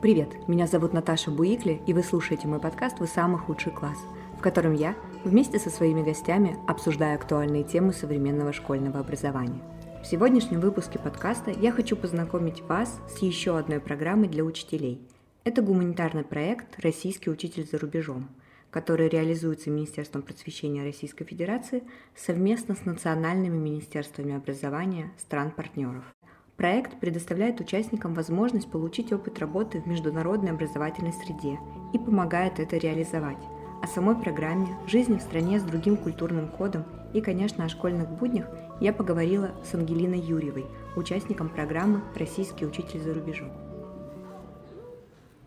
Привет, меня зовут Наташа Буикли, и вы слушаете мой подкаст «Вы самый худший класс», в котором я вместе со своими гостями обсуждаю актуальные темы современного школьного образования. В сегодняшнем выпуске подкаста я хочу познакомить вас с еще одной программой для учителей. Это гуманитарный проект «Российский учитель за рубежом», который реализуется Министерством просвещения Российской Федерации совместно с национальными министерствами образования стран-партнеров. Проект предоставляет участникам возможность получить опыт работы в международной образовательной среде и помогает это реализовать. О самой программе, жизни в стране с другим культурным кодом и, конечно, о школьных буднях я поговорила с Ангелиной Юрьевой, участником программы «Российский учитель за рубежом».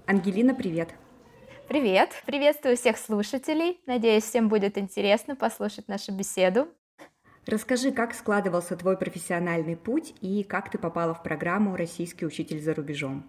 Ангелина, привет! Привет! Приветствую всех слушателей. Надеюсь, всем будет интересно послушать нашу беседу. Расскажи, как складывался твой профессиональный путь и как ты попала в программу «Российский учитель за рубежом».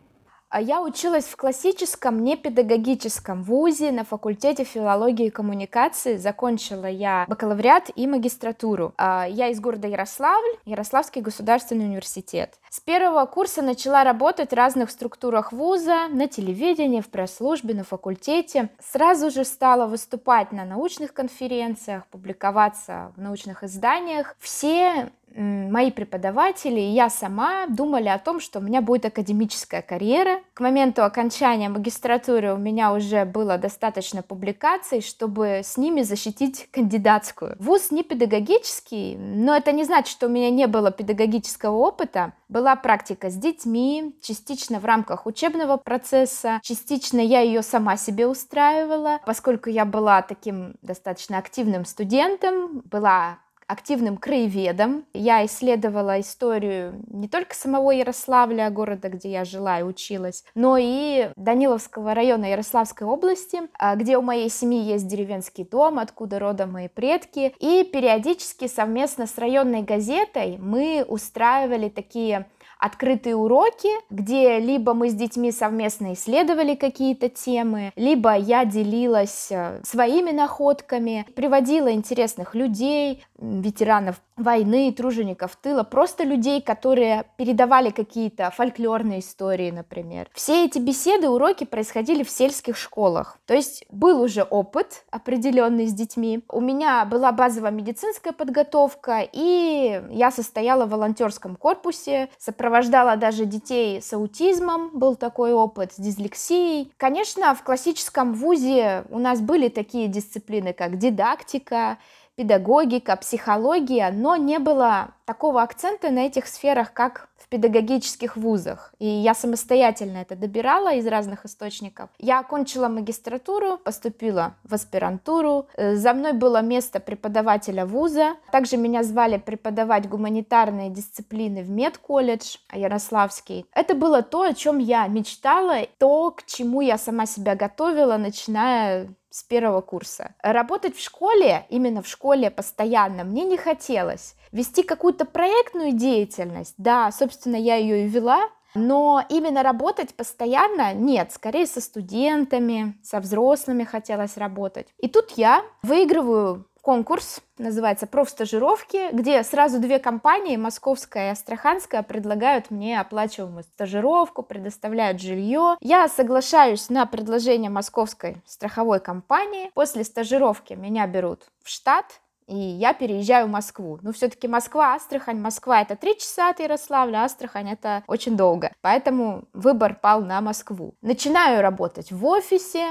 А я училась в классическом непедагогическом вузе на факультете филологии и коммуникации. Закончила я бакалавриат и магистратуру. А, я из города Ярославль, Ярославский государственный университет. С первого курса начала работать в разных структурах вуза, на телевидении, в пресс-службе, на факультете. Сразу же стала выступать на научных конференциях, публиковаться в научных изданиях. Все мои преподаватели и я сама думали о том, что у меня будет академическая карьера. К моменту окончания магистратуры у меня уже было достаточно публикаций, чтобы с ними защитить кандидатскую. Вуз не педагогический, но это не значит, что у меня не было педагогического опыта. Была практика с детьми, частично в рамках учебного процесса, частично я ее сама себе устраивала, поскольку я была таким достаточно активным студентом, была активным краеведом. Я исследовала историю не только самого Ярославля, города, где я жила и училась, но и Даниловского района Ярославской области, а, где у моей семьи есть деревенский дом, откуда родом мои предки. И периодически совместно с районной газетой мы устраивали такие открытые уроки, где либо мы с детьми совместно исследовали какие-то темы, либо я делилась э, своими находками, приводила интересных людей, ветеранов войны, тружеников тыла, просто людей, которые передавали какие-то фольклорные истории, например. Все эти беседы, уроки происходили в сельских школах. То есть был уже опыт определенный с детьми. У меня была базовая медицинская подготовка, и я состояла в волонтерском корпусе, сопровождала даже детей с аутизмом, был такой опыт, с дислексией. Конечно, в классическом вузе у нас были такие дисциплины, как дидактика, педагогика, психология, но не было такого акцента на этих сферах, как в педагогических вузах. И я самостоятельно это добирала из разных источников. Я окончила магистратуру, поступила в аспирантуру. Э, за мной было место преподавателя вуза. Также меня звали преподавать гуманитарные дисциплины в медколледж Ярославский. Это было то, о чем я мечтала, то, к чему я сама себя готовила, начиная с первого курса. Работать в школе, именно в школе постоянно, мне не хотелось. Вести какую-то проектную деятельность, да, собственно, я ее и вела, но именно работать постоянно нет, скорее со студентами, со взрослыми хотелось работать. И тут я выигрываю конкурс, называется «Профстажировки», где сразу две компании, московская и астраханская, предлагают мне оплачиваемую стажировку, предоставляют жилье. Я соглашаюсь на предложение московской страховой компании. После стажировки меня берут в штат, и я переезжаю в Москву. Ну, все-таки Москва, Астрахань. Москва это три часа от Ярославля, Астрахань это очень долго. Поэтому выбор пал на Москву. Начинаю работать в офисе,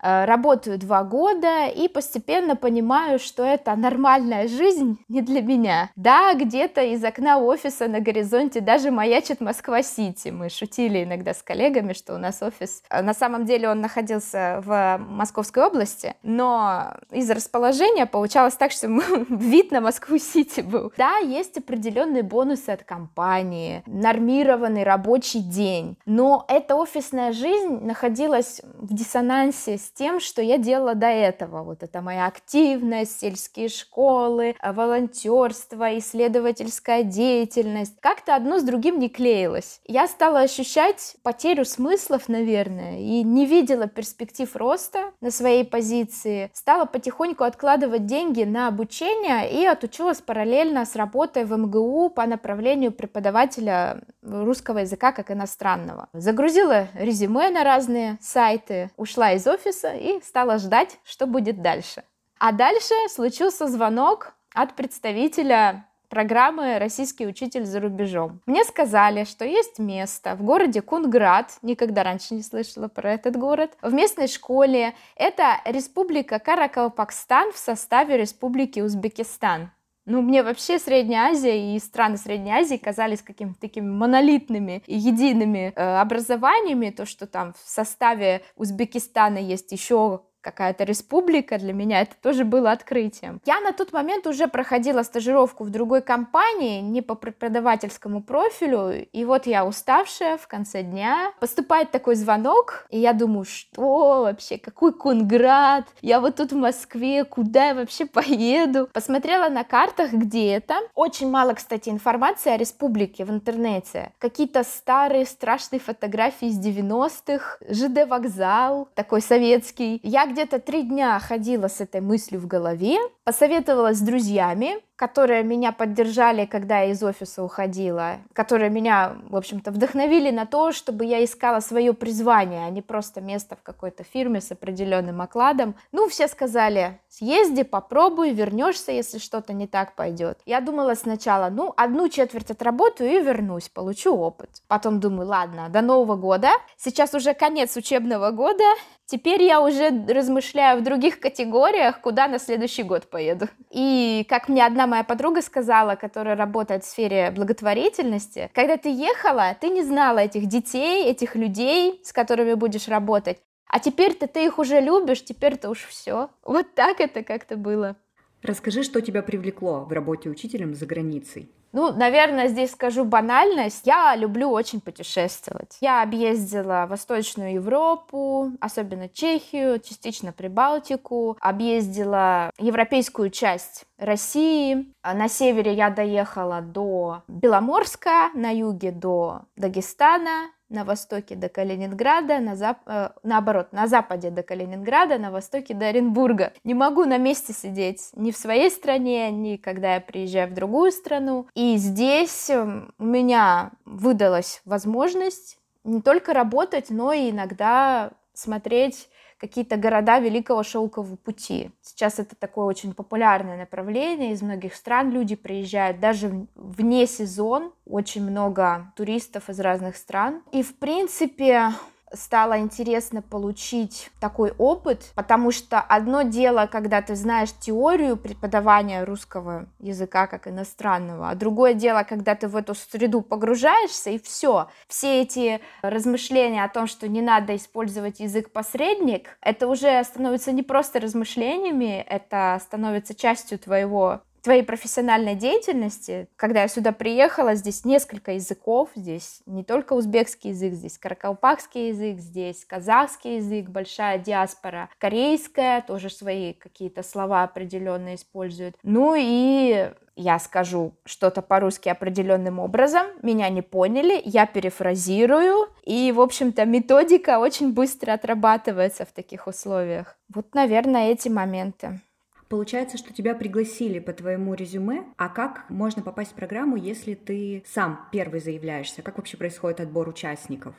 работаю два года и постепенно понимаю, что это нормальная жизнь не для меня. Да, где-то из окна офиса на горизонте даже маячит Москва-Сити. Мы шутили иногда с коллегами, что у нас офис... Э, на самом деле он находился в Московской области, но из расположения получалось так, что вид на Москву-Сити был. Да, есть определенные бонусы от компании, нормированный рабочий день, но эта офисная жизнь находилась в диссонансе с с тем, что я делала до этого. Вот это моя активность, сельские школы, волонтерство, исследовательская деятельность. Как-то одно с другим не клеилось. Я стала ощущать потерю смыслов, наверное, и не видела перспектив роста на своей позиции. Стала потихоньку откладывать деньги на обучение и отучилась параллельно с работой в МГУ по направлению преподавателя русского языка как иностранного. Загрузила резюме на разные сайты, ушла из офиса и стала ждать, что будет дальше. А дальше случился звонок от представителя программы «Российский учитель за рубежом». Мне сказали, что есть место в городе Кунград, никогда раньше не слышала про этот город, в местной школе. Это республика Каракалпакстан в составе республики Узбекистан. Ну, мне вообще Средняя Азия и страны Средней Азии казались какими-то такими монолитными едиными э, образованиями. То, что там в составе Узбекистана есть еще какая-то республика, для меня это тоже было открытием. Я на тот момент уже проходила стажировку в другой компании, не по преподавательскому профилю, и вот я уставшая в конце дня, поступает такой звонок, и я думаю, что вообще, какой Кунград, я вот тут в Москве, куда я вообще поеду? Посмотрела на картах, где это. Очень мало, кстати, информации о республике в интернете. Какие-то старые страшные фотографии из 90-х, ЖД вокзал, такой советский. Я где-то три дня ходила с этой мыслью в голове, посоветовалась с друзьями, которые меня поддержали, когда я из офиса уходила, которые меня, в общем-то, вдохновили на то, чтобы я искала свое призвание, а не просто место в какой-то фирме с определенным окладом. Ну, все сказали, съезди, попробуй, вернешься, если что-то не так пойдет. Я думала сначала, ну, одну четверть отработаю и вернусь, получу опыт. Потом думаю, ладно, до Нового года, сейчас уже конец учебного года, Теперь я уже размышляю в других категориях, куда на следующий год поеду. И как мне одна моя подруга сказала, которая работает в сфере благотворительности, когда ты ехала, ты не знала этих детей, этих людей, с которыми будешь работать. А теперь-то ты их уже любишь, теперь-то уж все. Вот так это как-то было. Расскажи, что тебя привлекло в работе учителем за границей? Ну, наверное, здесь скажу банальность. Я люблю очень путешествовать. Я объездила Восточную Европу, особенно Чехию, частично Прибалтику, объездила европейскую часть России. На севере я доехала до Беломорска, на юге до Дагестана, на востоке до Калининграда, на зап... э, наоборот, на западе до Калининграда, на востоке до Оренбурга. Не могу на месте сидеть ни в своей стране, ни когда я приезжаю в другую страну. И здесь эм, у меня выдалась возможность не только работать, но и иногда смотреть какие-то города Великого Шелкового пути. Сейчас это такое очень популярное направление, из многих стран люди приезжают, даже вне сезон, очень много туристов из разных стран. И, в принципе, стало интересно получить такой опыт, потому что одно дело, когда ты знаешь теорию преподавания русского языка как иностранного, а другое дело, когда ты в эту среду погружаешься и все. Все эти размышления о том, что не надо использовать язык-посредник, это уже становится не просто размышлениями, это становится частью твоего твоей профессиональной деятельности, когда я сюда приехала, здесь несколько языков, здесь не только узбекский язык, здесь каракалпакский язык, здесь казахский язык, большая диаспора, корейская, тоже свои какие-то слова определенные используют. Ну и я скажу что-то по-русски определенным образом, меня не поняли, я перефразирую, и, в общем-то, методика очень быстро отрабатывается в таких условиях. Вот, наверное, эти моменты. Получается, что тебя пригласили по твоему резюме, а как можно попасть в программу, если ты сам первый заявляешься? Как вообще происходит отбор участников?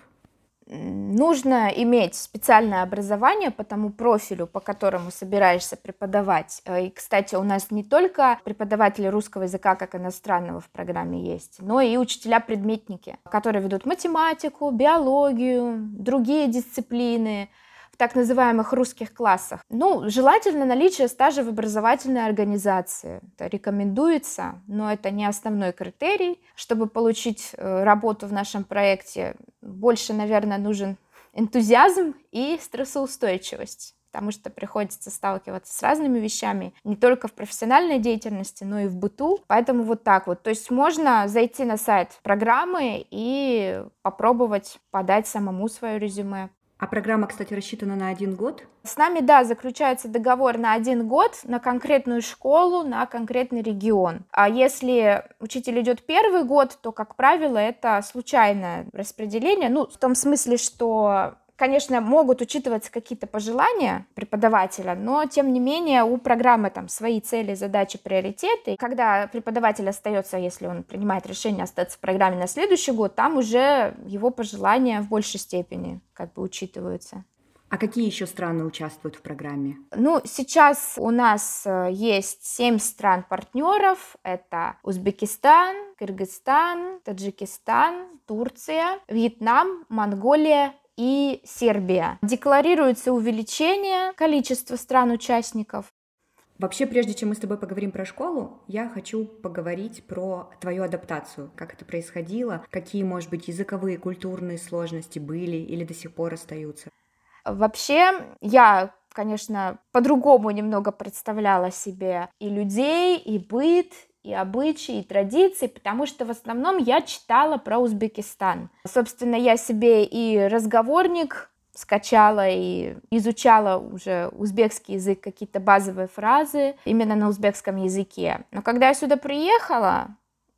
нужно иметь специальное образование по тому профилю, по которому собираешься преподавать. Э, и, кстати, у нас не только преподаватели русского языка как иностранного в программе есть, но и учителя-предметники, которые ведут математику, биологию, другие дисциплины, так называемых русских классах. Ну, желательно наличие стажа в образовательной организации. Это рекомендуется, но это не основной критерий. Чтобы получить э, работу в нашем проекте, больше, наверное, нужен энтузиазм и стрессоустойчивость потому что приходится сталкиваться с разными вещами, не только в профессиональной деятельности, но и в быту. Поэтому вот так вот. То есть можно зайти на сайт программы и попробовать подать самому свое резюме. А программа, кстати, рассчитана на один год? С нами, да, заключается договор на один год, на конкретную школу, на конкретный регион. А если учитель идет первый год, то, как правило, это случайное распределение. Ну, в том смысле, что конечно, могут учитываться какие-то пожелания преподавателя, но, тем не менее, у программы там свои цели, задачи, приоритеты. Когда преподаватель остается, если он принимает решение остаться в программе на следующий год, там уже его пожелания в большей степени как бы учитываются. А какие еще страны участвуют в программе? Ну, сейчас у нас э, есть семь стран-партнеров. Это Узбекистан, Кыргызстан, Таджикистан, Турция, Вьетнам, Монголия и Сербия. Декларируется увеличение количества стран-участников. Вообще, прежде чем мы с тобой поговорим про школу, я хочу поговорить про твою адаптацию, как это происходило, какие, может быть, языковые, культурные сложности были или до сих пор остаются. Вообще, я конечно, по-другому немного представляла себе и людей, и быт, и обычаи, и традиции, потому что в основном я читала про Узбекистан. Собственно, я себе и разговорник скачала и изучала уже узбекский язык, какие-то базовые фразы именно на узбекском языке. Но когда я сюда приехала,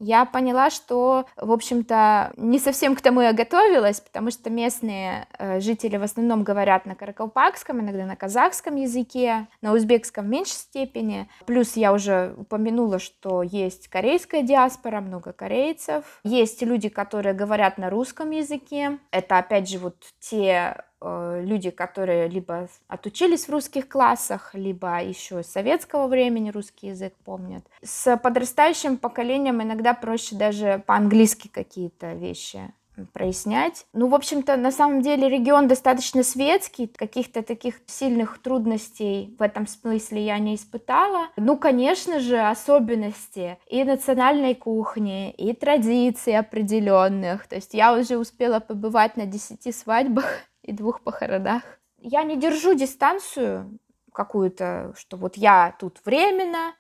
я поняла, что, в общем-то, не совсем к тому я готовилась, потому что местные э, жители в основном говорят на каракалпакском, иногда на казахском языке, на узбекском в меньшей степени. Плюс я уже упомянула, что есть корейская диаспора, много корейцев. Есть люди, которые говорят на русском языке. Это, опять же, вот те люди, которые либо отучились в русских классах, либо еще с советского времени русский язык помнят. С подрастающим поколением иногда проще даже по-английски какие-то вещи прояснять. Ну, в общем-то, на самом деле регион достаточно светский, каких-то таких сильных трудностей в этом смысле я не испытала. Ну, конечно же, особенности и национальной кухни, и традиций определенных. То есть я уже успела побывать на десяти свадьбах и двух похоронах. Я не держу дистанцию какую-то, что вот я тут временно,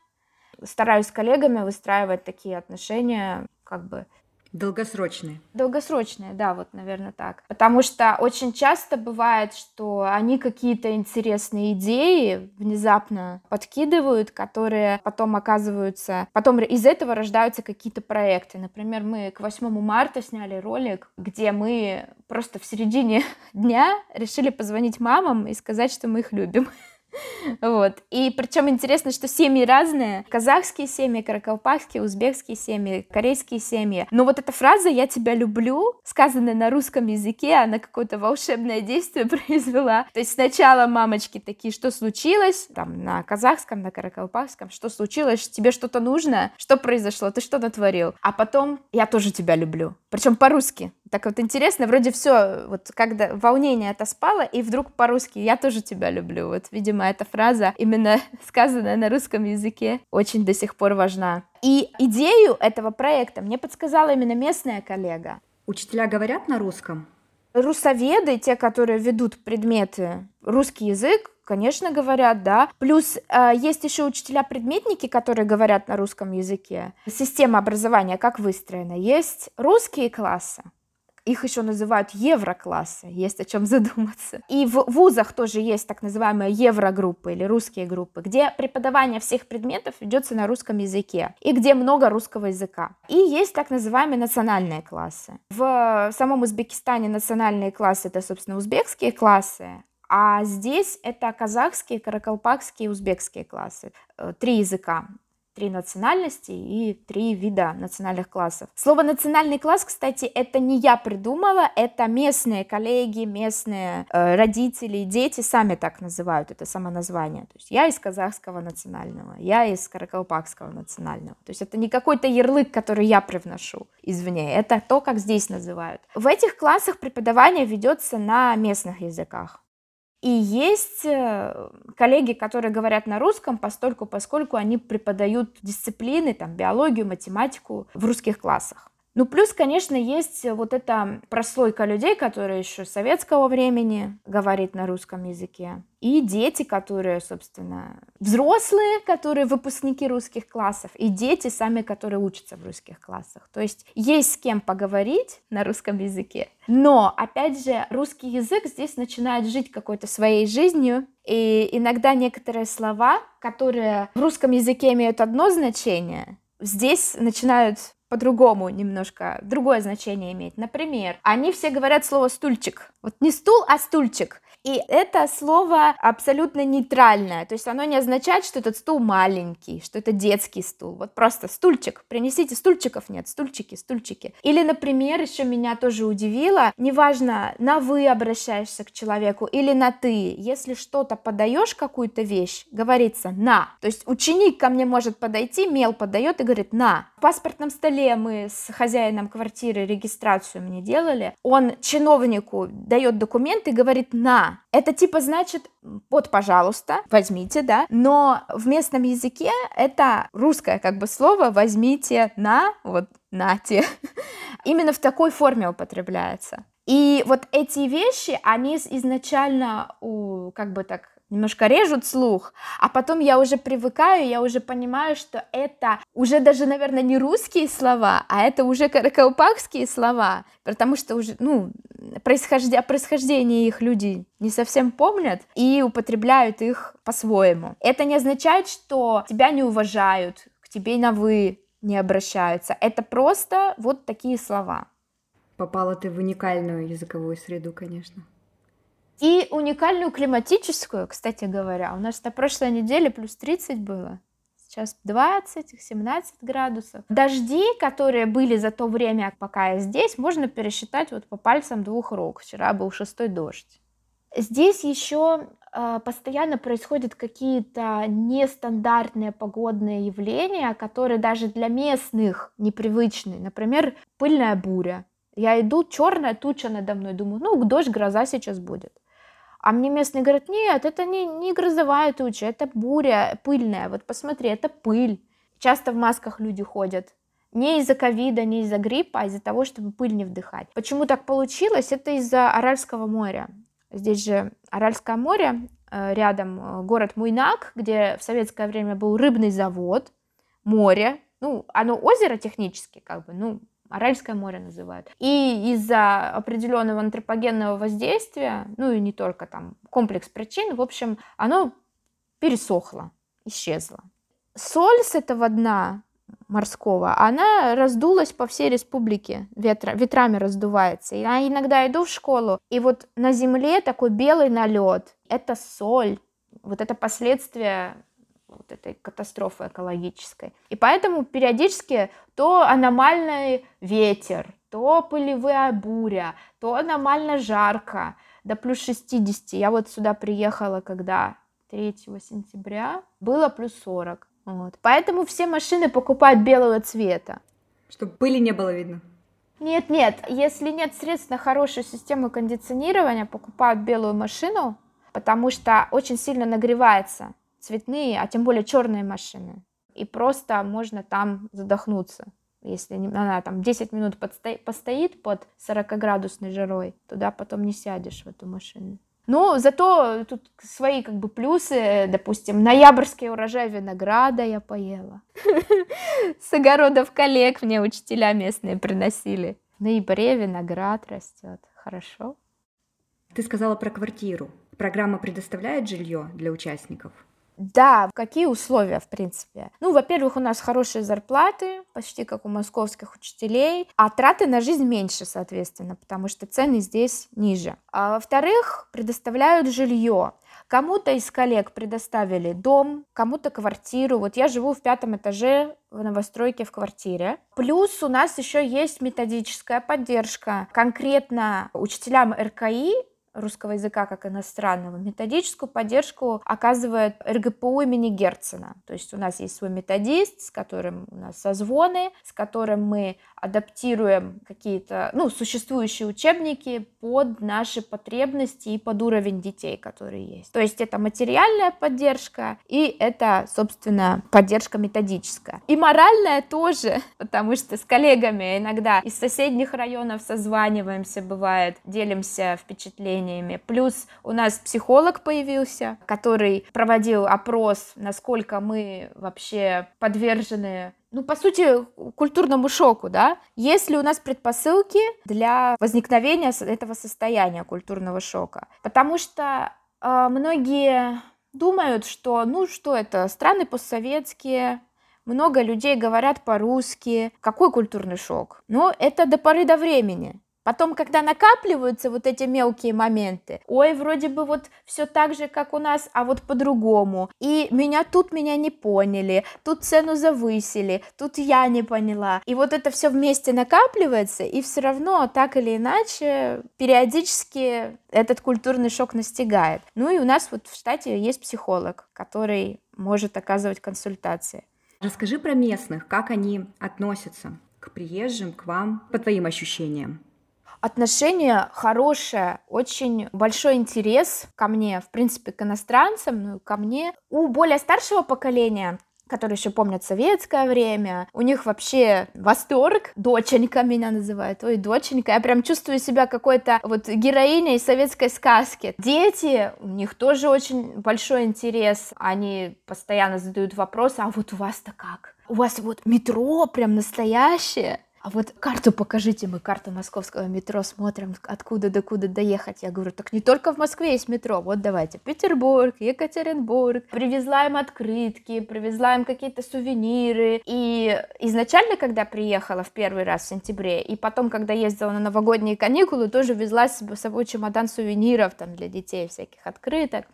стараюсь с коллегами выстраивать такие отношения, как бы Долгосрочные. Долгосрочные, да, вот, наверное, так. Потому что очень часто бывает, что они какие-то интересные идеи внезапно подкидывают, которые потом оказываются... Потом из этого рождаются какие-то проекты. Например, мы к 8 марта сняли ролик, где мы просто в середине дня решили позвонить мамам и сказать, что мы их любим. Вот. И причем интересно, что семьи разные. Казахские семьи, каракалпакские, узбекские семьи, корейские семьи. Но вот эта фраза «я тебя люблю», сказанная на русском языке, она какое-то волшебное действие произвела. То есть сначала мамочки такие, что случилось? Там на казахском, на каракалпакском, что случилось? Тебе что-то нужно? Что произошло? Ты что натворил? А потом «я тоже тебя люблю». Причем по-русски. Так вот интересно, вроде все, вот когда волнение это спало, и вдруг по-русски «я тоже тебя люблю». Вот, видимо, эта фраза, именно сказанная на русском языке, очень до сих пор важна. И идею этого проекта мне подсказала именно местная коллега. Учителя говорят на русском? Русоведы, те, которые ведут предметы, русский язык, конечно, говорят, да. Плюс э, есть еще учителя-предметники, которые говорят на русском языке. Система образования как выстроена? Есть русские классы, их еще называют евроклассы, есть о чем задуматься. И в вузах тоже есть так называемые еврогруппы или русские группы, где преподавание всех предметов ведется на русском языке и где много русского языка. И есть так называемые национальные классы. В самом Узбекистане национальные классы это, собственно, узбекские классы, а здесь это казахские, каракалпакские, узбекские классы. Э, три языка три национальности и три вида национальных классов. Слово национальный класс, кстати, это не я придумала, это местные коллеги, местные э, родители, дети сами так называют это самоназвание. То есть я из казахского национального, я из каракалпакского национального. То есть это не какой-то ярлык, который я привношу извне, это то, как здесь называют. В этих классах преподавание ведется на местных языках. И есть э, коллеги, которые говорят на русском, постольку, поскольку они преподают дисциплины, там, биологию, математику в русских классах. Ну, плюс, конечно, есть вот эта прослойка людей, которые еще советского времени говорит на русском языке. И дети, которые, собственно, взрослые, которые выпускники русских классов, и дети сами, которые учатся в русских классах. То есть есть с кем поговорить на русском языке. Но, опять же, русский язык здесь начинает жить какой-то своей жизнью, и иногда некоторые слова, которые в русском языке имеют одно значение, здесь начинают по-другому немножко, другое значение иметь. Например, они все говорят слово «стульчик». Вот не стул, а стульчик. И это слово абсолютно нейтральное, то есть оно не означает, что этот стул маленький, что это детский стул. Вот просто стульчик, принесите стульчиков, нет, стульчики, стульчики. Или, например, еще меня тоже удивило, неважно, на вы обращаешься к человеку или на ты, если что-то подаешь, какую-то вещь, говорится на. То есть ученик ко мне может подойти, мел подает и говорит на. В паспортном столе мы с хозяином квартиры регистрацию мне делали, он чиновнику дает документ и говорит на. Это типа значит вот, пожалуйста, возьмите, да, но в местном языке это русское как бы слово возьмите на, вот нате, именно в такой форме употребляется. И вот эти вещи, они изначально, как бы так немножко режут слух, а потом я уже привыкаю, я уже понимаю, что это уже даже, наверное, не русские слова, а это уже каракаупакские слова, потому что уже, ну, происхождение, о происхождении их люди не совсем помнят и употребляют их по-своему. Это не означает, что тебя не уважают, к тебе на «вы» не обращаются. Это просто вот такие слова. Попала ты в уникальную языковую среду, конечно. И уникальную климатическую, кстати говоря. У нас на прошлой неделе плюс 30 было. Сейчас 20, 17 градусов. Дожди, которые были за то время, пока я здесь, можно пересчитать вот по пальцам двух рук. Вчера был шестой дождь. Здесь еще э, постоянно происходят какие-то нестандартные погодные явления, которые даже для местных непривычны. Например, пыльная буря. Я иду, черная туча надо мной, думаю, ну, дождь, гроза сейчас будет. А мне местные говорят, нет, это не, не грозовая туча, это буря пыльная, вот посмотри, это пыль. Часто в масках люди ходят. Не из-за ковида, не из-за гриппа, а из-за того, чтобы пыль не вдыхать. Почему так получилось? Это из-за Аральского моря. Здесь же Аральское море, э, рядом э, город Муйнак, где в советское время был рыбный завод, море, ну, оно озеро технически, как бы, ну, Аральское море называют. И из-за определенного антропогенного воздействия, ну и не только там комплекс причин, в общем, оно пересохло, исчезло. Соль с этого дна морского, она раздулась по всей республике, ветра, ветрами раздувается. Я иногда иду в школу, и вот на земле такой белый налет, это соль, вот это последствия вот этой катастрофы экологической. И поэтому периодически то аномальный ветер, то пылевая буря, то аномально жарко, до плюс 60. Я вот сюда приехала, когда 3 сентября, было плюс 40. Вот. Поэтому все машины покупают белого цвета. Чтобы пыли не было видно. Нет, нет, если нет средств на хорошую систему кондиционирования, покупают белую машину, потому что очень сильно нагревается цветные, а тем более черные машины. И просто можно там задохнуться. Если она там 10 минут подсто... постоит под 40-градусной жарой, туда потом не сядешь в эту машину. Ну, зато тут свои как бы плюсы, допустим, ноябрьский урожай винограда я поела. С огородов коллег мне учителя местные приносили. В ноябре виноград растет. Хорошо. Ты сказала про квартиру. Программа предоставляет жилье для участников? Да, какие условия, в принципе? Ну, во-первых, у нас хорошие зарплаты, почти как у московских учителей, а траты на жизнь меньше, соответственно, потому что цены здесь ниже. А во-вторых, предоставляют жилье. Кому-то из коллег предоставили дом, кому-то квартиру. Вот я живу в пятом этаже в новостройке в квартире. Плюс у нас еще есть методическая поддержка. Конкретно учителям РКИ русского языка как иностранного. Методическую поддержку оказывает РГПУ имени Герцена. То есть у нас есть свой методист, с которым у нас созвоны, с которым мы адаптируем какие-то, ну, существующие учебники под наши потребности и под уровень детей, которые есть. То есть это материальная поддержка и это, собственно, поддержка методическая. И моральная тоже, потому что с коллегами иногда из соседних районов созваниваемся, бывает, делимся впечатлениями. Плюс у нас психолог появился, который проводил опрос, насколько мы вообще подвержены ну, по сути, культурному шоку, да? Есть ли у нас предпосылки для возникновения этого состояния культурного шока? Потому что э, многие думают, что, ну, что это, страны постсоветские, много людей говорят по-русски. Какой культурный шок? Ну, это до поры до времени. Потом, когда накапливаются вот эти мелкие моменты, ой, вроде бы вот все так же, как у нас, а вот по-другому. И меня тут меня не поняли, тут цену завысили, тут я не поняла. И вот это все вместе накапливается, и все равно так или иначе периодически этот культурный шок настигает. Ну и у нас вот в штате есть психолог, который может оказывать консультации. Расскажи про местных, как они относятся к приезжим, к вам, по твоим ощущениям отношение хорошее, очень большой интерес ко мне, в принципе, к иностранцам, ну и ко мне. У более старшего поколения которые еще помнят советское время. У них вообще восторг. Доченька меня называют. Ой, доченька. Я прям чувствую себя какой-то вот героиней советской сказки. Дети, у них тоже очень большой интерес. Они постоянно задают вопросы, а вот у вас-то как? У вас вот метро прям настоящее? А вот карту покажите, мы карту московского метро смотрим, откуда до куда доехать. Я говорю, так не только в Москве есть метро, вот давайте, Петербург, Екатеринбург. Привезла им открытки, привезла им какие-то сувениры. И изначально, когда приехала в первый раз в сентябре, и потом, когда ездила на новогодние каникулы, тоже везла с собой чемодан сувениров там для детей, всяких открыток.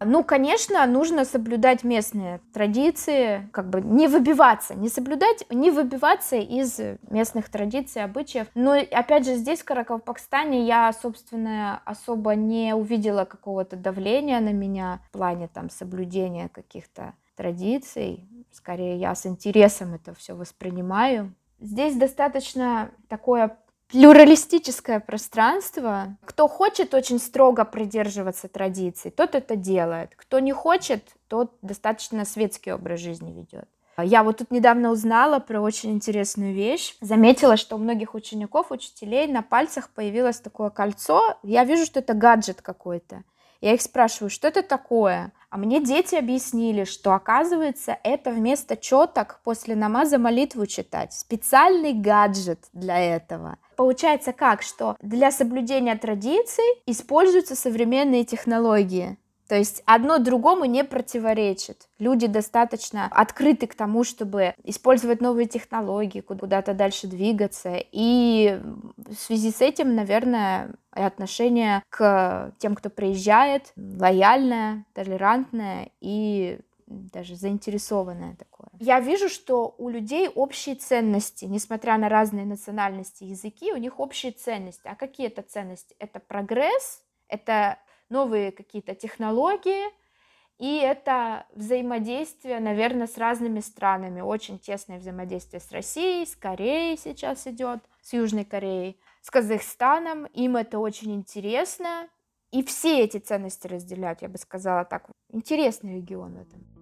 Ну, конечно, нужно соблюдать местные традиции, как бы не выбиваться, не соблюдать, не выбиваться из местных традиций, обычаев. Но, опять же, здесь, в Каракалпакстане, я, собственно, особо не увидела какого-то давления на меня в плане там соблюдения каких-то традиций. Скорее, я с интересом это все воспринимаю. Здесь достаточно такое плюралистическое пространство. Кто хочет очень строго придерживаться традиций, тот это делает. Кто не хочет, тот достаточно светский образ жизни ведет. Я вот тут недавно узнала про очень интересную вещь. Заметила, что у многих учеников, учителей на пальцах появилось такое кольцо. Я вижу, что это гаджет какой-то. Я их спрашиваю, что это такое? А мне дети объяснили, что оказывается это вместо четок после намаза молитву читать. Специальный гаджет для этого. Получается как, что для соблюдения традиций используются современные технологии. То есть одно другому не противоречит. Люди достаточно открыты к тому, чтобы использовать новые технологии, куда-то дальше двигаться. И в связи с этим, наверное, отношение к тем, кто приезжает, лояльное, толерантное и даже заинтересованное такое. Я вижу, что у людей общие ценности, несмотря на разные национальности, языки, у них общие ценности. А какие это ценности? Это прогресс, это новые какие-то технологии, и это взаимодействие, наверное, с разными странами. Очень тесное взаимодействие с Россией, с Кореей сейчас идет, с Южной Кореей, с Казахстаном. Им это очень интересно. И все эти ценности разделяют, я бы сказала так. Интересный регион в этом.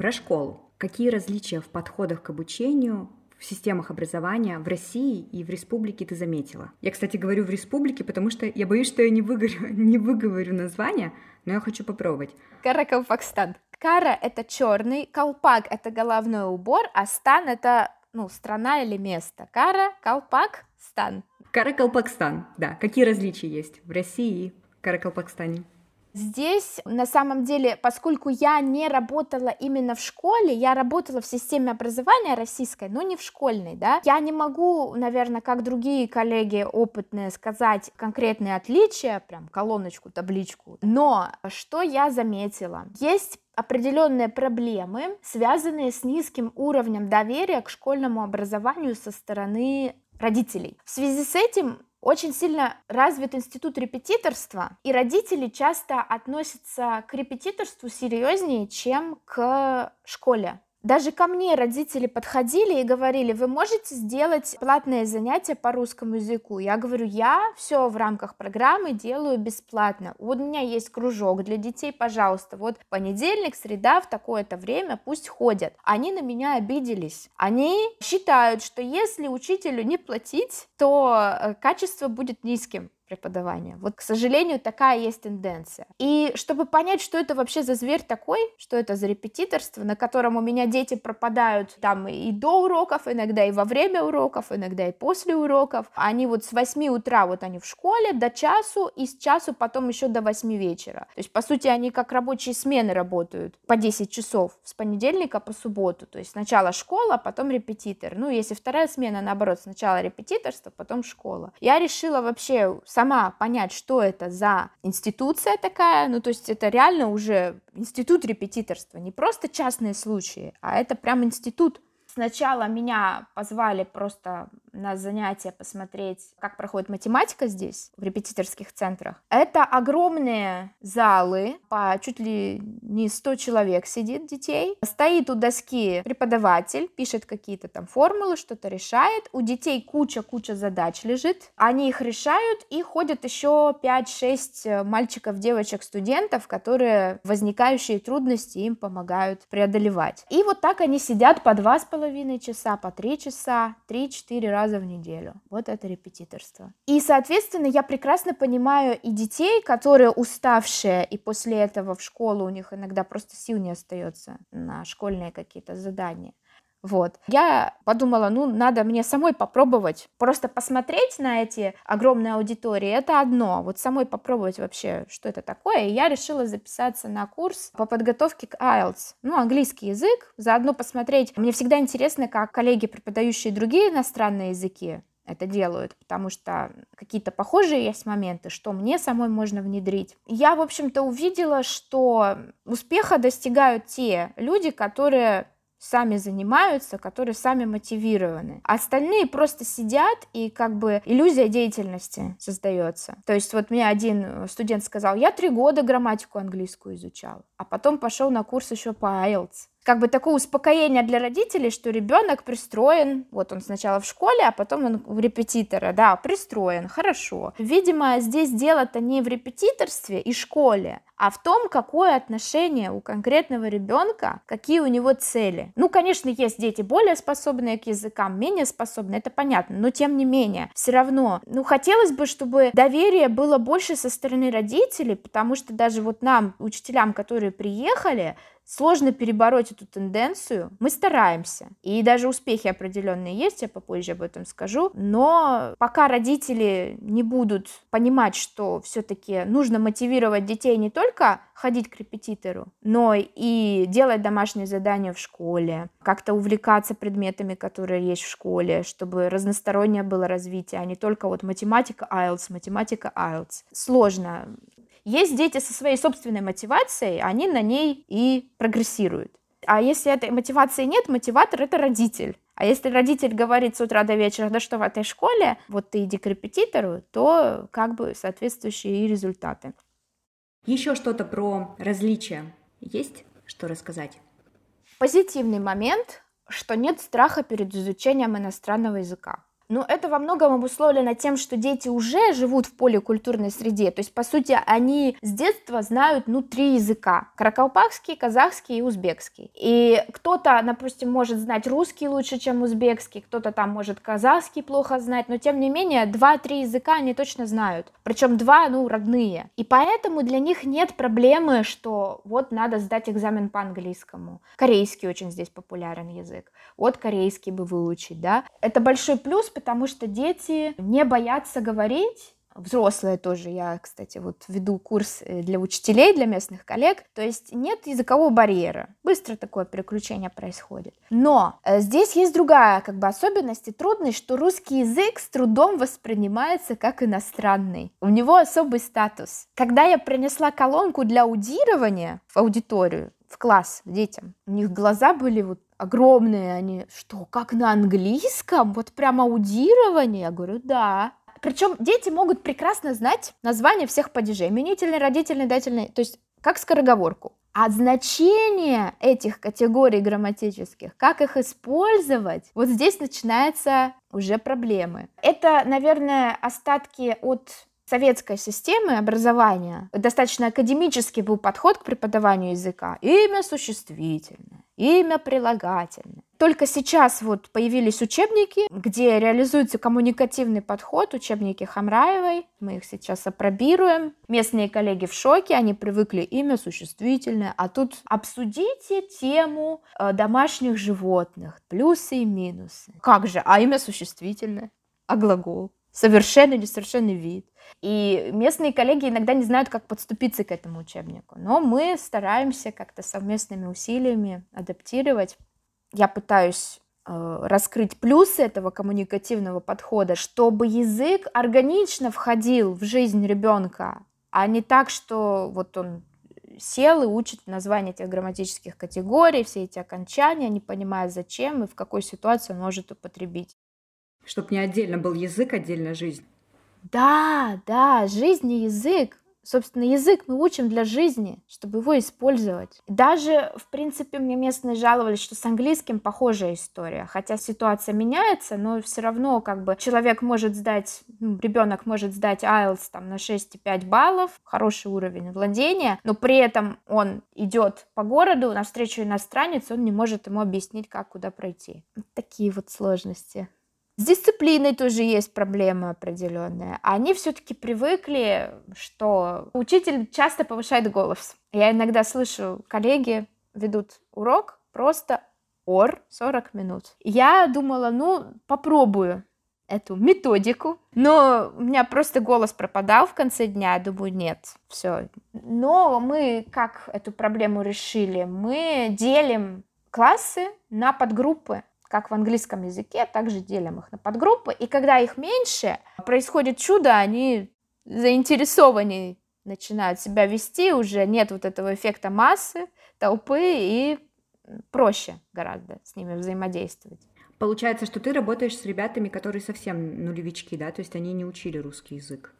Про школу. Какие различия в подходах к обучению в системах образования в России и в республике ты заметила? Я, кстати, говорю в республике, потому что я боюсь, что я не выговорю, не выговорю название, но я хочу попробовать. Каракалпакстан. Кара — это черный, колпак — это головной убор, а стан — это ну, страна или место. Кара, колпак, стан. Каракалпакстан, да. Какие различия есть в России и Каракалпакстане? Здесь, на самом деле, поскольку я не работала именно в школе, я работала в системе образования российской, но не в школьной, да, я не могу, наверное, как другие коллеги опытные, сказать конкретные отличия, прям колоночку, табличку, но что я заметила? Есть определенные проблемы, связанные с низким уровнем доверия к школьному образованию со стороны родителей. В связи с этим очень сильно развит институт репетиторства, и родители часто относятся к репетиторству серьезнее, чем к школе. Даже ко мне родители подходили и говорили, вы можете сделать платное занятие по русскому языку? Я говорю, я все в рамках программы делаю бесплатно. Вот у меня есть кружок для детей, пожалуйста, вот понедельник, среда в такое-то время пусть ходят. Они на меня обиделись. Они считают, что если учителю не платить, то э, качество будет низким преподавания. Вот, к сожалению, такая есть тенденция. И чтобы понять, что это вообще за зверь такой, что это за репетиторство, на котором у меня дети пропадают там и до уроков, иногда и во время уроков, иногда и после уроков. Они вот с 8 утра вот они в школе до часу, и с часу потом еще до 8 вечера. То есть, по сути, они как рабочие смены работают по 10 часов с понедельника по субботу. То есть сначала школа, потом репетитор. Ну, если вторая смена, наоборот, сначала репетиторство, потом школа. Я решила вообще сама понять, что это за институция такая, ну, то есть это реально уже институт репетиторства, не просто частные случаи, а это прям институт Сначала меня позвали просто на занятия посмотреть, как проходит математика здесь, в репетиторских центрах. Это огромные залы, по чуть ли не 100 человек сидит детей. Стоит у доски преподаватель, пишет какие-то там формулы, что-то решает. У детей куча-куча задач лежит. Они их решают, и ходят еще 5-6 мальчиков, девочек, студентов, которые возникающие трудности им помогают преодолевать. И вот так они сидят по два с половиной часа, по три часа, три-четыре раза в неделю. Вот это репетиторство. И, соответственно, я прекрасно понимаю и детей, которые уставшие, и после этого в школу у них иногда просто сил не остается на школьные какие-то задания. Вот. Я подумала, ну, надо мне самой попробовать. Просто посмотреть на эти огромные аудитории, это одно. Вот самой попробовать вообще, что это такое. И я решила записаться на курс по подготовке к IELTS. Ну, английский язык. Заодно посмотреть. Мне всегда интересно, как коллеги, преподающие другие иностранные языки, это делают, потому что какие-то похожие есть моменты, что мне самой можно внедрить. Я, в общем-то, увидела, что успеха достигают те люди, которые сами занимаются, которые сами мотивированы. Остальные просто сидят и как бы иллюзия деятельности создается. То есть вот мне один студент сказал, я три года грамматику английскую изучал, а потом пошел на курс еще по IELTS как бы такое успокоение для родителей, что ребенок пристроен, вот он сначала в школе, а потом он в репетитора, да, пристроен, хорошо. Видимо, здесь дело-то не в репетиторстве и школе, а в том, какое отношение у конкретного ребенка, какие у него цели. Ну, конечно, есть дети более способные к языкам, менее способные, это понятно, но тем не менее, все равно, ну, хотелось бы, чтобы доверие было больше со стороны родителей, потому что даже вот нам, учителям, которые приехали, Сложно перебороть эту тенденцию. Мы стараемся. И даже успехи определенные есть, я попозже об этом скажу. Но пока родители не будут понимать, что все-таки нужно мотивировать детей не только ходить к репетитору, но и делать домашние задания в школе, как-то увлекаться предметами, которые есть в школе, чтобы разностороннее было развитие, а не только вот математика IELTS, математика IELTS. Сложно. Есть дети со своей собственной мотивацией, они на ней и прогрессируют. А если этой мотивации нет, мотиватор — это родитель. А если родитель говорит с утра до вечера, да что в этой школе, вот ты иди к репетитору, то как бы соответствующие и результаты. Еще что-то про различия есть, что рассказать? Позитивный момент, что нет страха перед изучением иностранного языка. Но это во многом обусловлено тем, что дети уже живут в поликультурной среде. То есть, по сути, они с детства знают, ну, три языка. Каракалпакский, казахский и узбекский. И кто-то, допустим, может знать русский лучше, чем узбекский, кто-то там может казахский плохо знать, но тем не менее, два-три языка они точно знают. Причем два, ну, родные. И поэтому для них нет проблемы, что вот надо сдать экзамен по английскому. Корейский очень здесь популярен язык. Вот корейский бы выучить, да. Это большой плюс, потому что дети не боятся говорить, взрослые тоже. Я, кстати, вот веду курс э, для учителей, для местных коллег. То есть нет языкового барьера. Быстро такое переключение происходит. Но э, здесь есть другая как бы особенность и трудность, что русский язык с трудом воспринимается как иностранный. У него особый статус. Когда я принесла колонку для аудирования в аудиторию, в класс детям. У них глаза были вот огромные, они, что, как на английском? Вот прям аудирование? Я говорю, да. Причем дети могут прекрасно знать название всех падежей. Именительный, родительный, дательный. То есть как скороговорку. А значение этих категорий грамматических, как их использовать, вот здесь начинаются уже проблемы. Это, наверное, остатки от советской системы образования достаточно академический был подход к преподаванию языка. Имя существительное, имя прилагательное. Только сейчас вот появились учебники, где реализуется коммуникативный подход, учебники Хамраевой. Мы их сейчас опробируем. Местные коллеги в шоке, они привыкли имя существительное. А тут обсудите тему э, домашних животных, плюсы и минусы. Как же? А имя существительное? А глагол? Совершенный несовершенный вид. И местные коллеги иногда не знают, как подступиться к этому учебнику. Но мы стараемся как-то совместными усилиями адаптировать. Я пытаюсь э, раскрыть плюсы этого коммуникативного подхода, чтобы язык органично входил в жизнь ребенка, а не так, что вот он сел и учит название этих грамматических категорий, все эти окончания, не понимая зачем и в какой ситуации он может употребить. Чтобы не отдельно был язык, отдельно жизнь. Да, да, жизнь и язык. Собственно, язык мы учим для жизни, чтобы его использовать. Даже, в принципе, мне местные жаловались, что с английским похожая история. Хотя ситуация меняется, но все равно как бы человек может сдать, ну, ребенок может сдать IELTS там на 6,5 баллов, хороший уровень владения, но при этом он идет по городу, навстречу иностранец, он не может ему объяснить, как куда пройти. Такие вот сложности. С дисциплиной тоже есть проблема определенная. Они все-таки привыкли, что учитель часто повышает голос. Я иногда слышу, коллеги ведут урок просто ор 40 минут. Я думала, ну, попробую эту методику, но у меня просто голос пропадал в конце дня, я думаю, нет, все. Но мы как эту проблему решили? Мы делим классы на подгруппы как в английском языке, также делим их на подгруппы. И когда их меньше, происходит чудо, они заинтересованы начинают себя вести, уже нет вот этого эффекта массы, толпы, и проще гораздо с ними взаимодействовать. Получается, что ты работаешь с ребятами, которые совсем нулевички, да, то есть они не учили русский язык.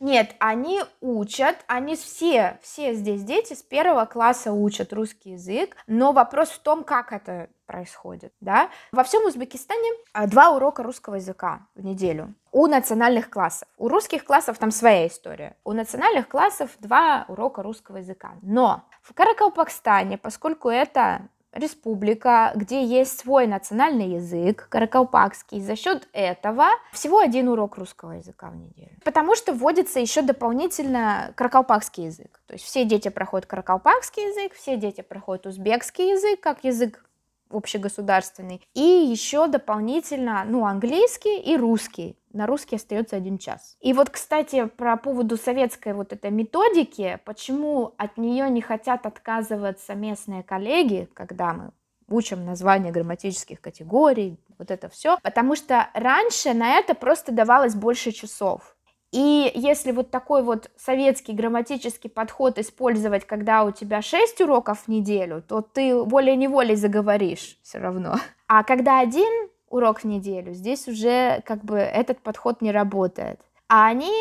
Нет, они учат, они все, все здесь дети с первого класса учат русский язык, но вопрос в том, как это происходит, да. Во всем Узбекистане а, два урока русского языка в неделю у национальных классов. У русских классов там своя история. У национальных классов два урока русского языка. Но в Каракалпакстане, поскольку это республика, где есть свой национальный язык, каракалпакский. За счет этого всего один урок русского языка в неделю. Потому что вводится еще дополнительно каракалпакский язык. То есть все дети проходят каракалпакский язык, все дети проходят узбекский язык, как язык общегосударственный, и еще дополнительно, ну, английский и русский. На русский остается один час. И вот, кстати, про поводу советской вот этой методики, почему от нее не хотят отказываться местные коллеги, когда мы учим названия грамматических категорий, вот это все, потому что раньше на это просто давалось больше часов. И если вот такой вот советский грамматический подход использовать, когда у тебя 6 уроков в неделю, то ты волей-неволей заговоришь все равно. А когда один урок в неделю, здесь уже как бы этот подход не работает. А они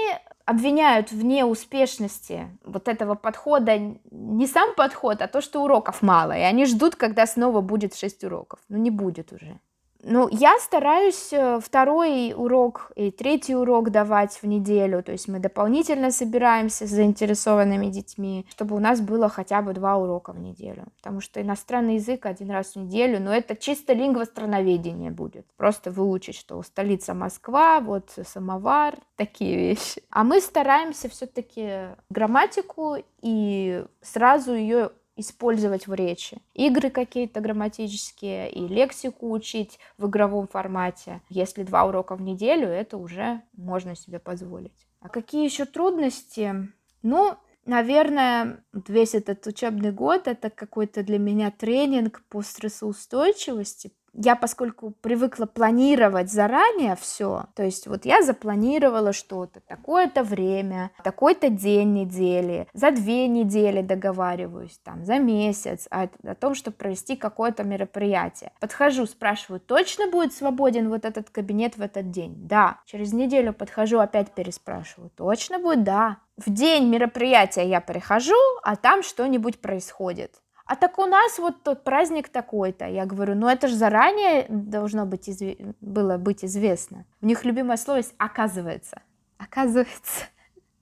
обвиняют в неуспешности вот этого подхода не сам подход, а то, что уроков мало. И они ждут, когда снова будет 6 уроков. Но не будет уже. Ну, я стараюсь э, второй урок и третий урок давать в неделю, то есть мы дополнительно собираемся с заинтересованными детьми, чтобы у нас было хотя бы два урока в неделю, потому что иностранный язык один раз в неделю, но это чисто лингвостроноведение будет, просто выучить, что столица Москва, вот самовар, такие вещи. А мы стараемся все-таки грамматику и сразу ее использовать в речи. Игры какие-то грамматические и лексику учить в игровом формате. Если два урока в неделю, это уже можно себе позволить. А какие еще трудности? Ну, наверное, весь этот учебный год это какой-то для меня тренинг по стрессоустойчивости. Я, поскольку привыкла планировать заранее все, то есть вот я запланировала что-то, такое-то время, такой-то день недели, за две недели договариваюсь, там, за месяц о, о том, чтобы провести какое-то мероприятие. Подхожу, спрашиваю, точно будет свободен вот этот кабинет в этот день? Да. Через неделю подхожу, опять переспрашиваю, точно будет? Да. В день мероприятия я прихожу, а там что-нибудь происходит а так у нас вот тот праздник такой-то. Я говорю, ну это же заранее должно быть изв... было быть известно. У них любимое слово есть «оказывается». Оказывается.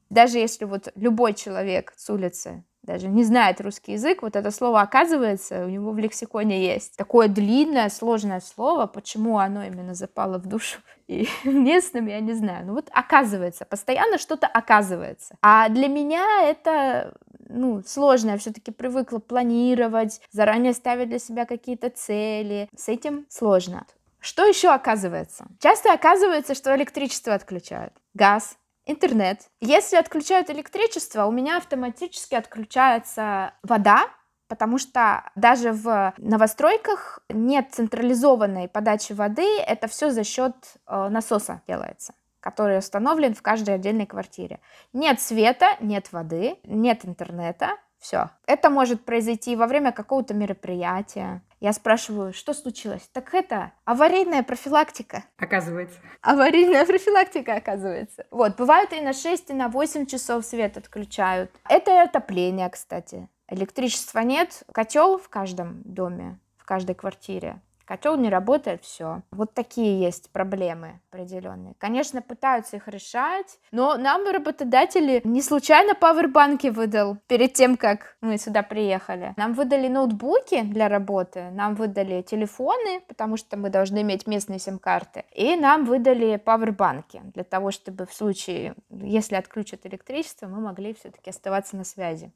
Даже если вот любой человек с улицы даже не знает русский язык, вот это слово «оказывается» у него в лексиконе есть. Такое длинное, сложное слово, почему оно именно запало в душу и местным, я не знаю. Ну вот оказывается, постоянно что-то оказывается. А для меня это ну, сложно, я все-таки привыкла планировать, заранее ставить для себя какие-то цели. С этим сложно. Что еще оказывается? Часто оказывается, что электричество отключают, газ, интернет. Если отключают электричество, у меня автоматически отключается вода, потому что даже в новостройках нет централизованной подачи воды, это все за счет э, насоса делается который установлен в каждой отдельной квартире. Нет света, нет воды, нет интернета, все. Это может произойти во время какого-то мероприятия. Я спрашиваю, что случилось? Так это аварийная профилактика. Оказывается. Аварийная профилактика, оказывается. Вот, бывает и на 6, и на 8 часов свет отключают. Это и отопление, кстати. Электричества нет, котел в каждом доме, в каждой квартире. Котел не работает, все. Вот такие есть проблемы определенные. Конечно, пытаются их решать, но нам работодатели не случайно пауэрбанки выдал перед тем, как мы сюда приехали. Нам выдали ноутбуки для работы, нам выдали телефоны, потому что мы должны иметь местные сим-карты, и нам выдали пауэрбанки для того, чтобы в случае, если отключат электричество, мы могли все-таки оставаться на связи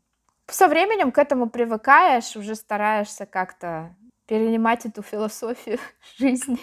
со временем к этому привыкаешь, уже стараешься как-то перенимать эту философию жизни.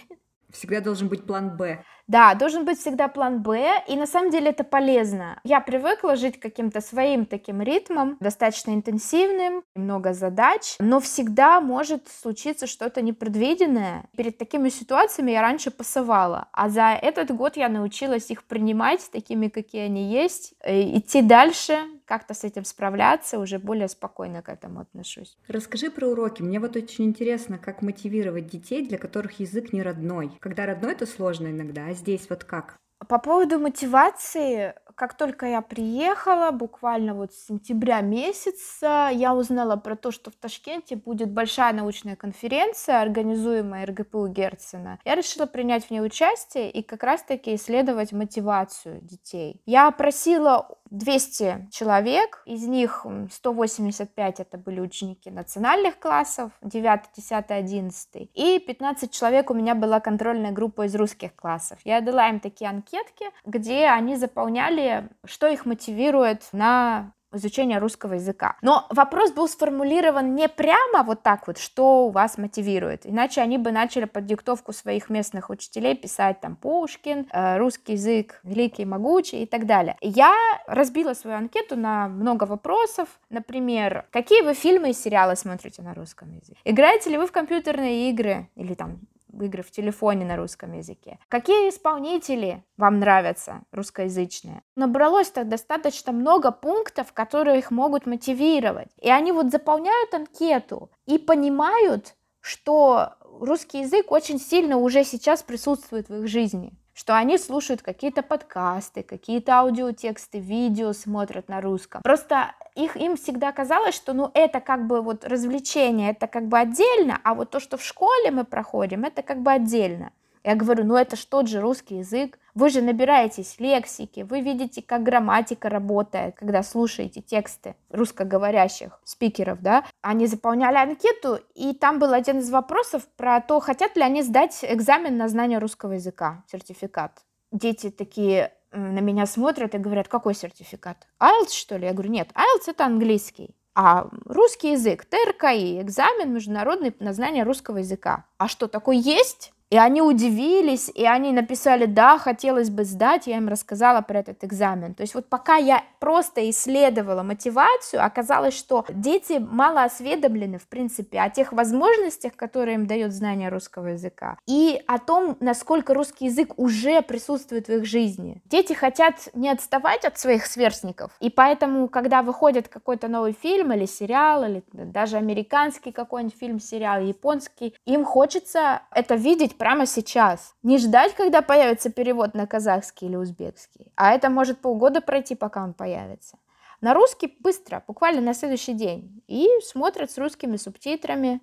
Всегда должен быть план «Б». Да, должен быть всегда план «Б», и на самом деле это полезно. Я привыкла жить каким-то своим таким ритмом, достаточно интенсивным, много задач, но всегда может случиться что-то непредвиденное. Перед такими ситуациями я раньше пасовала, а за этот год я научилась их принимать такими, какие они есть, идти дальше, как-то с этим справляться, уже более спокойно к этому отношусь. Расскажи про уроки. Мне вот очень интересно, как мотивировать детей, для которых язык не родной. Когда родной, это сложно иногда, а здесь вот как? По поводу мотивации, как только я приехала, буквально вот с сентября месяца, я узнала про то, что в Ташкенте будет большая научная конференция, организуемая РГПУ Герцена. Я решила принять в ней участие и как раз-таки исследовать мотивацию детей. Я просила 200 человек, из них 185 это были ученики национальных классов, 9, 10, 11, и 15 человек у меня была контрольная группа из русских классов. Я дала им такие анкетки, где они заполняли, что их мотивирует на изучения русского языка. Но вопрос был сформулирован не прямо вот так вот, что у вас мотивирует. Иначе они бы начали под диктовку своих местных учителей писать там Пушкин, э, русский язык великий, могучий и так далее. Я разбила свою анкету на много вопросов. Например, какие вы фильмы и сериалы смотрите на русском языке? Играете ли вы в компьютерные игры или там игры в телефоне на русском языке. Какие исполнители вам нравятся русскоязычные? Набралось так достаточно много пунктов, которые их могут мотивировать. И они вот заполняют анкету и понимают, что русский язык очень сильно уже сейчас присутствует в их жизни что они слушают какие-то подкасты, какие-то аудиотексты, видео смотрят на русском. Просто их, им всегда казалось, что ну это как бы вот развлечение, это как бы отдельно, а вот то, что в школе мы проходим, это как бы отдельно. Я говорю, ну это ж тот же русский язык. Вы же набираетесь лексики, вы видите, как грамматика работает, когда слушаете тексты русскоговорящих спикеров, да. Они заполняли анкету, и там был один из вопросов про то, хотят ли они сдать экзамен на знание русского языка, сертификат. Дети такие на меня смотрят и говорят, какой сертификат? IELTS, что ли? Я говорю, нет, IELTS это английский. А русский язык, ТРКИ, экзамен международный на знание русского языка. А что, такой есть? И они удивились, и они написали, да, хотелось бы сдать, я им рассказала про этот экзамен. То есть вот пока я просто исследовала мотивацию, оказалось, что дети мало осведомлены, в принципе, о тех возможностях, которые им дает знание русского языка, и о том, насколько русский язык уже присутствует в их жизни. Дети хотят не отставать от своих сверстников, и поэтому, когда выходит какой-то новый фильм или сериал, или даже американский какой-нибудь фильм, сериал, японский, им хочется это видеть прямо сейчас. Не ждать, когда появится перевод на казахский или узбекский. А это может полгода пройти, пока он появится. На русский быстро, буквально на следующий день. И смотрят с русскими субтитрами.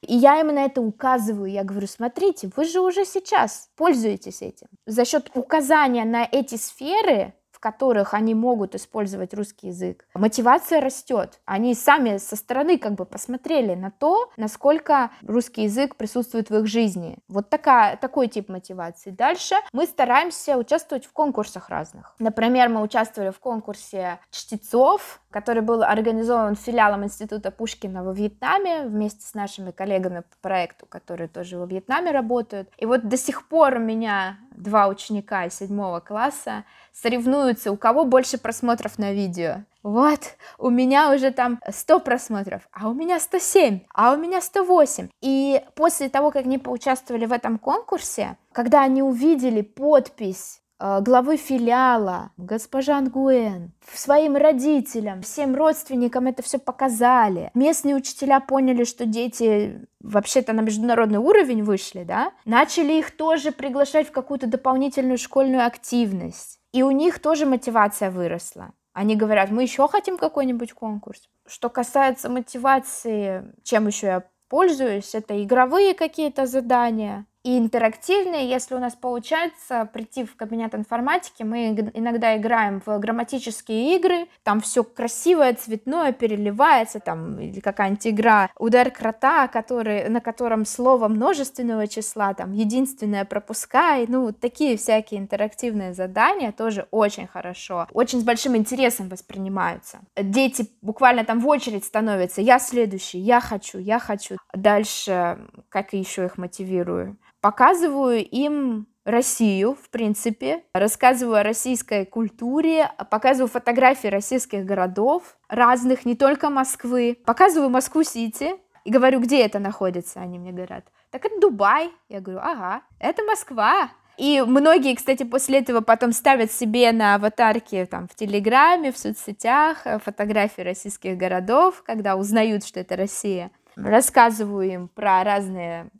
И я им на это указываю. Я говорю, смотрите, вы же уже сейчас пользуетесь этим. За счет указания на эти сферы которых они могут использовать русский язык, мотивация растет. Они сами со стороны как бы посмотрели на то, насколько русский язык присутствует в их жизни. Вот такая, такой тип мотивации. Дальше мы стараемся участвовать в конкурсах разных. Например, мы участвовали в конкурсе чтецов, который был организован филиалом Института Пушкина во Вьетнаме вместе с нашими коллегами по проекту, которые тоже во Вьетнаме работают. И вот до сих пор у меня два ученика из седьмого класса соревнуются, у кого больше просмотров на видео. Вот, у меня уже там 100 просмотров, а у меня 107, а у меня 108. И после того, как они поучаствовали в этом конкурсе, когда они увидели подпись главы филиала, госпожа Ангуэн, своим родителям, всем родственникам это все показали. Местные учителя поняли, что дети вообще-то на международный уровень вышли, да, начали их тоже приглашать в какую-то дополнительную школьную активность. И у них тоже мотивация выросла. Они говорят, мы еще хотим какой-нибудь конкурс. Что касается мотивации, чем еще я пользуюсь, это игровые какие-то задания, и интерактивные. Если у нас получается прийти в кабинет информатики, мы иногда играем в грамматические игры, там все красивое, цветное, переливается, там какая-нибудь игра «Удар крота», который, на котором слово множественного числа, там единственное пропускай, ну, такие всякие интерактивные задания тоже очень хорошо, очень с большим интересом воспринимаются. Дети буквально там в очередь становятся, я следующий, я хочу, я хочу. Дальше, как еще их мотивирую? Показываю им Россию, в принципе, рассказываю о российской культуре, показываю фотографии российских городов разных, не только Москвы, показываю Москву-Сити и говорю, где это находится, они мне говорят, так это Дубай, я говорю, ага, это Москва, и многие, кстати, после этого потом ставят себе на аватарке там, в Телеграме, в соцсетях э, фотографии российских городов, когда узнают, что это Россия. Рассказываю им про разные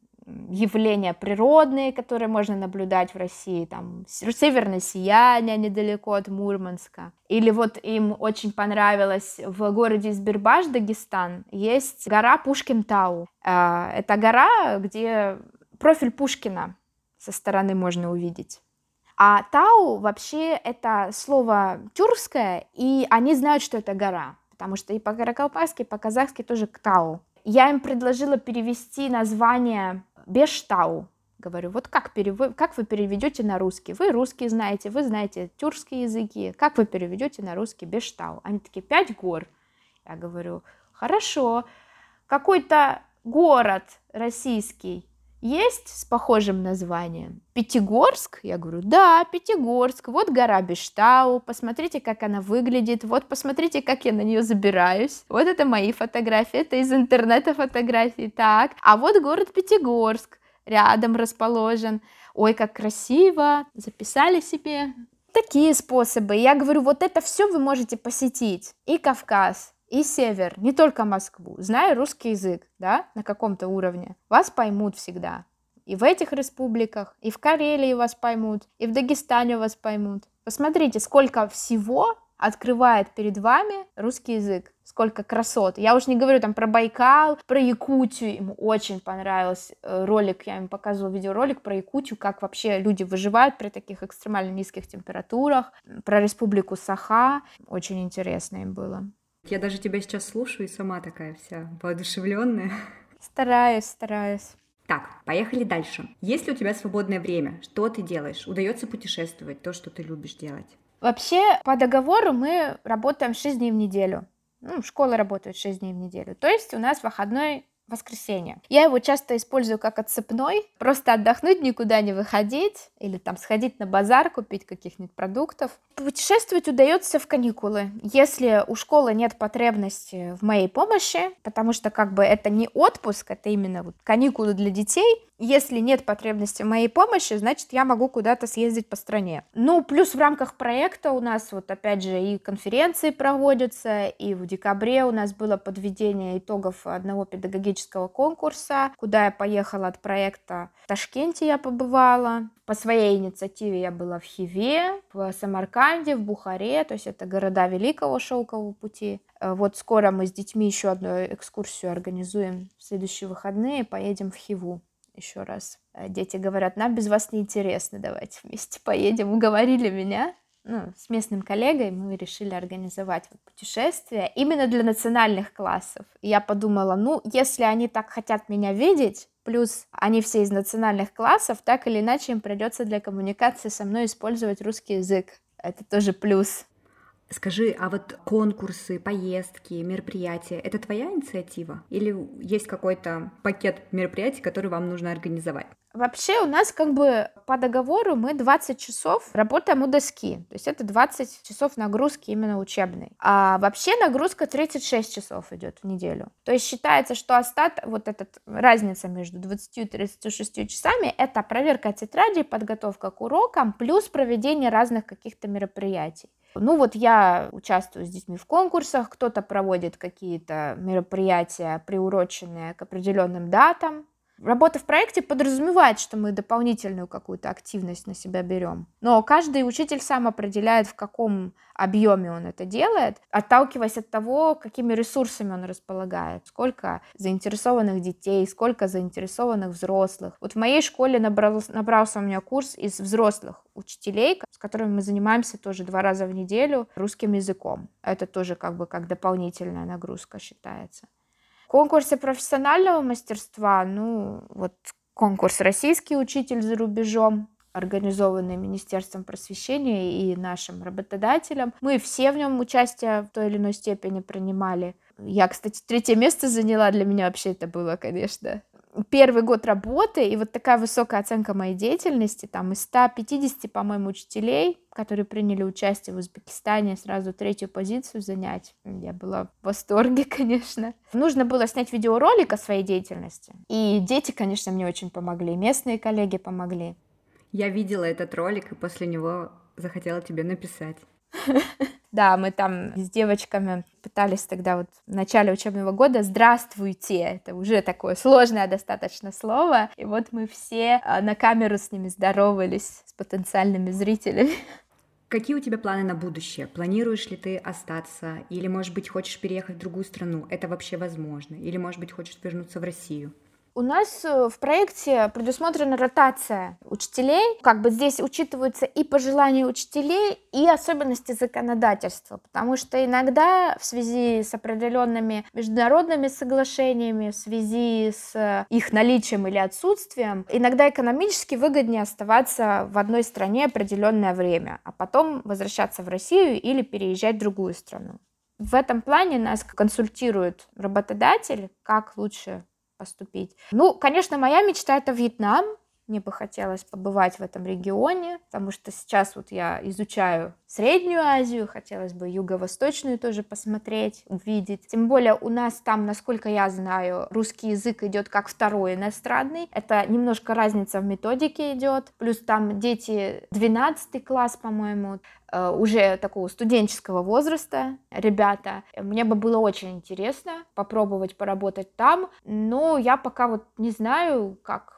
явления природные, которые можно наблюдать в России, там северное сияние недалеко от Мурманска. Или вот им очень понравилось в городе Избербаш, Дагестан, есть гора Пушкин-Тау. А, это гора, где профиль Пушкина со стороны можно увидеть. А Тау вообще это слово тюркское, и они знают, что это гора, потому что и по-каракалпайски, и по-казахски тоже Тау. Я им предложила перевести название Бештау. Говорю, вот как, перев... как вы переведете на русский? Вы русский знаете, вы знаете тюркские языки. Как вы переведете на русский Бештау? Они такие, пять гор. Я говорю, хорошо. Какой-то город российский есть с похожим названием? Пятигорск? Я говорю, да, Пятигорск. Вот гора Бештау, посмотрите, как она выглядит. Вот посмотрите, как я на нее забираюсь. Вот это мои фотографии, это из интернета фотографии. Так, а вот город Пятигорск рядом расположен. Ой, как красиво. Записали себе. Такие способы. Я говорю, вот это все вы можете посетить. И Кавказ, и север, не только Москву, зная русский язык, да, на каком-то уровне, вас поймут всегда. И в этих республиках, и в Карелии вас поймут, и в Дагестане вас поймут. Посмотрите, сколько всего открывает перед вами русский язык. Сколько красот. Я уж не говорю там про Байкал, про Якутию. Ему очень понравился э, ролик, я им показывала видеоролик про Якутию, как вообще люди выживают при таких экстремально низких температурах. Про республику Саха. Очень интересно им было. Я даже тебя сейчас слушаю и сама такая вся воодушевленная. Стараюсь, стараюсь. Так, поехали дальше. Есть ли у тебя свободное время? Что ты делаешь? Удается путешествовать? То, что ты любишь делать? Вообще, по договору мы работаем 6 дней в неделю. Ну, школа работает 6 дней в неделю. То есть у нас выходной воскресенье. Я его часто использую как отцепной, просто отдохнуть, никуда не выходить, или там сходить на базар, купить каких-нибудь продуктов. Путешествовать удается в каникулы, если у школы нет потребности в моей помощи, потому что как бы это не отпуск, это именно вот каникулы для детей, если нет потребности в моей помощи, значит, я могу куда-то съездить по стране. Ну, плюс в рамках проекта у нас вот опять же и конференции проводятся, и в декабре у нас было подведение итогов одного педагогического конкурса, куда я поехала от проекта в Ташкенте я побывала. По своей инициативе я была в Хиве, в Самарканде, в Бухаре, то есть это города Великого Шелкового пути. Э, вот скоро мы с детьми еще одну экскурсию организуем в следующие выходные, поедем в Хиву еще раз. Э, дети говорят, нам без вас не интересно, давайте вместе поедем. Уговорили меня, ну, с местным коллегой мы решили организовать вот путешествие именно для национальных классов. И я подумала, ну, если они так хотят меня видеть, плюс они все из национальных классов, так или иначе им придется для коммуникации со мной использовать русский язык. Это тоже плюс. Скажи, а вот конкурсы, поездки, мероприятия — это твоя инициатива? Или есть какой-то пакет мероприятий, который вам нужно организовать? Вообще у нас как бы по договору мы 20 часов работаем у доски. То есть это 20 часов нагрузки именно учебной. А вообще нагрузка 36 часов идет в неделю. То есть считается, что остат вот эта разница между 20 и 36 часами — это проверка тетрадей, подготовка к урокам, плюс проведение разных каких-то мероприятий. Ну вот я участвую с детьми в конкурсах, кто-то проводит какие-то мероприятия, приуроченные к определенным датам, Работа в проекте подразумевает, что мы дополнительную какую-то активность на себя берем. Но каждый учитель сам определяет, в каком объеме он это делает, отталкиваясь от того, какими ресурсами он располагает, сколько заинтересованных детей, сколько заинтересованных взрослых. Вот в моей школе набрался, набрался у меня курс из взрослых учителей, с которыми мы занимаемся тоже два раза в неделю русским языком. Это тоже как бы как дополнительная нагрузка считается. Конкурсы профессионального мастерства, ну, вот конкурс «Российский учитель за рубежом», организованный Министерством просвещения и нашим работодателем. Мы все в нем участие в той или иной степени принимали. Я, кстати, третье место заняла. Для меня вообще это было, конечно, первый год работы, и вот такая высокая оценка моей деятельности, там из 150, по-моему, учителей, которые приняли участие в Узбекистане, сразу третью позицию занять. Я была в восторге, конечно. Нужно было снять видеоролик о своей деятельности. И дети, конечно, мне очень помогли, местные коллеги помогли. Я видела этот ролик, и после него захотела тебе написать. Да, мы там с девочками пытались тогда вот в начале учебного года «Здравствуйте!» Это уже такое сложное достаточно слово. И вот мы все а, на камеру с ними здоровались, с потенциальными зрителями. Какие у тебя планы на будущее? Планируешь ли ты остаться? Или, может быть, хочешь переехать в другую страну? Это вообще возможно? Или, может быть, хочешь вернуться в Россию? У нас э, в проекте предусмотрена ротация учителей. Как бы здесь учитываются и пожелания учителей, и особенности законодательства, потому что иногда в связи с определенными международными соглашениями, в связи с их наличием или отсутствием, иногда экономически выгоднее оставаться в одной стране определенное время, а потом возвращаться в Россию или переезжать в другую страну. В этом плане нас консультирует работодатель, как лучше поступить. Ну, конечно, моя мечта это Вьетнам. Мне бы хотелось побывать в этом регионе, потому что сейчас вот я изучаю Среднюю Азию, хотелось бы Юго-Восточную тоже посмотреть, увидеть. Тем более у нас там, насколько я знаю, русский язык идет как второй иностранный. Это немножко разница в методике идет. Плюс там дети 12 класс, по-моему, э, уже такого студенческого возраста ребята. Мне бы было очень интересно попробовать поработать там, но я пока вот не знаю, как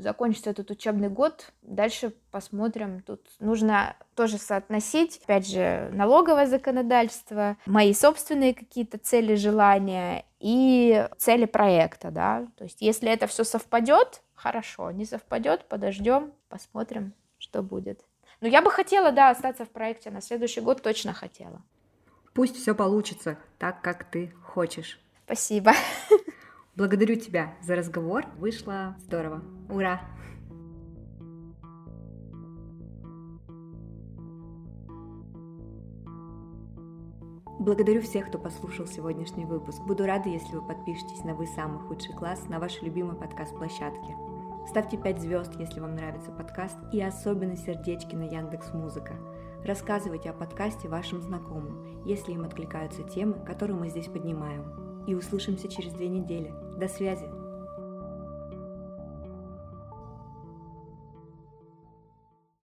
закончится этот учебный год, дальше посмотрим. Тут нужно тоже соотносить, опять же, налоговое законодательство, мои собственные какие-то цели, желания и цели проекта, да. То есть, если это все совпадет, хорошо, не совпадет, подождем, посмотрим, что будет. Но я бы хотела, да, остаться в проекте на следующий год, точно хотела. Пусть все получится так, как ты хочешь. Спасибо. Благодарю тебя за разговор. Вышло здорово. Ура! Благодарю всех, кто послушал сегодняшний выпуск. Буду рада, если вы подпишетесь на «Вы самый худший класс» на вашей любимой подкаст-площадке. Ставьте 5 звезд, если вам нравится подкаст, и особенно сердечки на Яндекс Музыка. Рассказывайте о подкасте вашим знакомым, если им откликаются темы, которые мы здесь поднимаем. И услышимся через две недели. До связи!